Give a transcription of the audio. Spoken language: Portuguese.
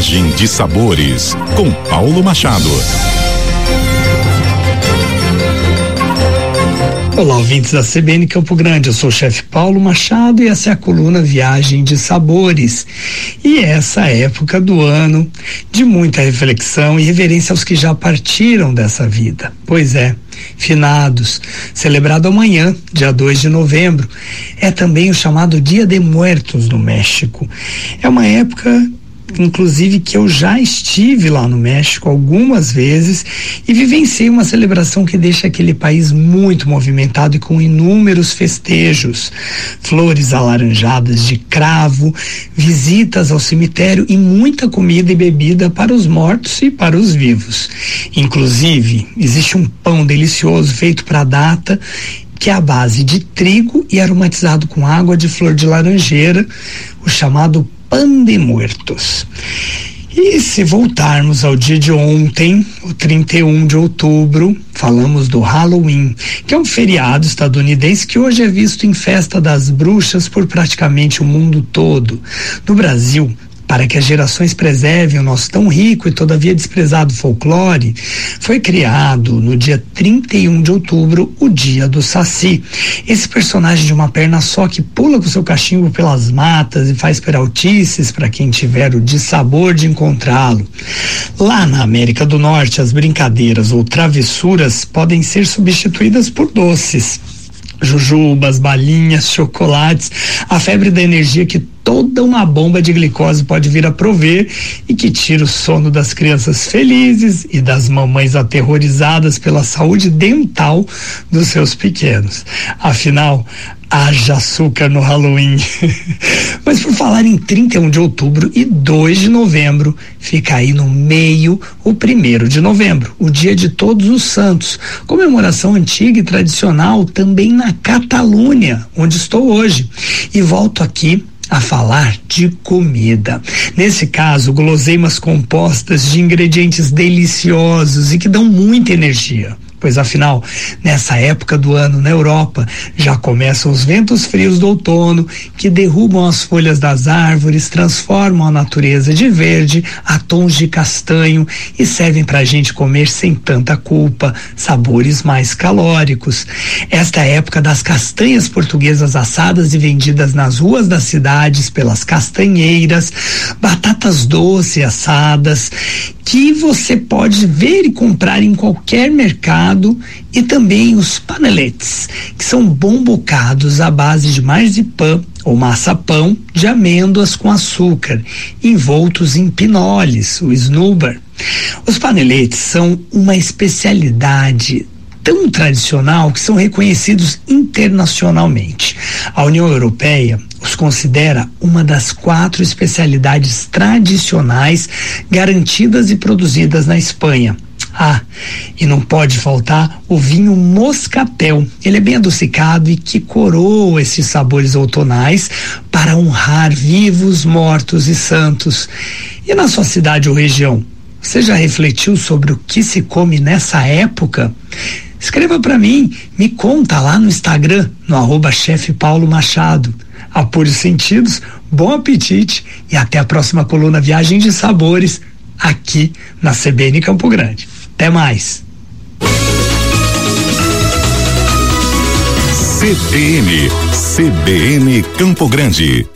Viagem de Sabores, com Paulo Machado. Olá, ouvintes da CBN Campo Grande. Eu sou o chefe Paulo Machado e essa é a coluna Viagem de Sabores. E essa época do ano de muita reflexão e reverência aos que já partiram dessa vida. Pois é, finados, celebrado amanhã, dia 2 de novembro. É também o chamado Dia de Muertos no México. É uma época inclusive que eu já estive lá no México algumas vezes e vivenciei uma celebração que deixa aquele país muito movimentado e com inúmeros festejos, flores alaranjadas de cravo, visitas ao cemitério e muita comida e bebida para os mortos e para os vivos. Inclusive, existe um pão delicioso feito para a data que é a base de trigo e aromatizado com água de flor de laranjeira, o chamado Pan de Muertos. E se voltarmos ao dia de ontem, o 31 de outubro, falamos do Halloween, que é um feriado estadunidense que hoje é visto em festa das bruxas por praticamente o mundo todo. No Brasil, para que as gerações preservem o nosso tão rico e todavia desprezado folclore, foi criado no dia 31 de outubro o Dia do Saci. Esse personagem de uma perna só que pula com seu cachimbo pelas matas e faz peraltices para quem tiver o dissabor de encontrá-lo. Lá na América do Norte, as brincadeiras ou travessuras podem ser substituídas por doces jujubas, balinhas, chocolates, a febre da energia que toda uma bomba de glicose pode vir a prover e que tira o sono das crianças felizes e das mamães aterrorizadas pela saúde dental dos seus pequenos. Afinal, haja açúcar no Halloween. Mas por falar em 31 de outubro e 2 de novembro, fica aí no meio o primeiro de novembro, o dia de Todos os Santos, comemoração antiga e tradicional também na Catalunha, onde estou hoje. E volto aqui a falar de comida. Nesse caso, guloseimas compostas de ingredientes deliciosos e que dão muita energia pois afinal, nessa época do ano na Europa, já começam os ventos frios do outono que derrubam as folhas das árvores, transformam a natureza de verde a tons de castanho e servem para a gente comer sem tanta culpa, sabores mais calóricos. Esta é época das castanhas portuguesas assadas e vendidas nas ruas das cidades pelas castanheiras, batatas doces assadas, que você pode ver e comprar em qualquer mercado e também os paneletes, que são bombocados à base de marzipan ou massa-pão de amêndoas com açúcar, envoltos em pinoles, o snubber. Os paneletes são uma especialidade tão tradicional que são reconhecidos internacionalmente. A União Europeia os considera uma das quatro especialidades tradicionais garantidas e produzidas na Espanha. Ah, e não pode faltar o vinho moscatel. Ele é bem adocicado e que coroa esses sabores outonais para honrar vivos, mortos e santos. E na sua cidade ou região, você já refletiu sobre o que se come nessa época? Escreva para mim, me conta lá no Instagram, no arroba chefe Paulo Machado os sentidos, bom apetite e até a próxima coluna Viagem de Sabores aqui na CBN Campo Grande. Até mais. CBN, CBN Campo Grande.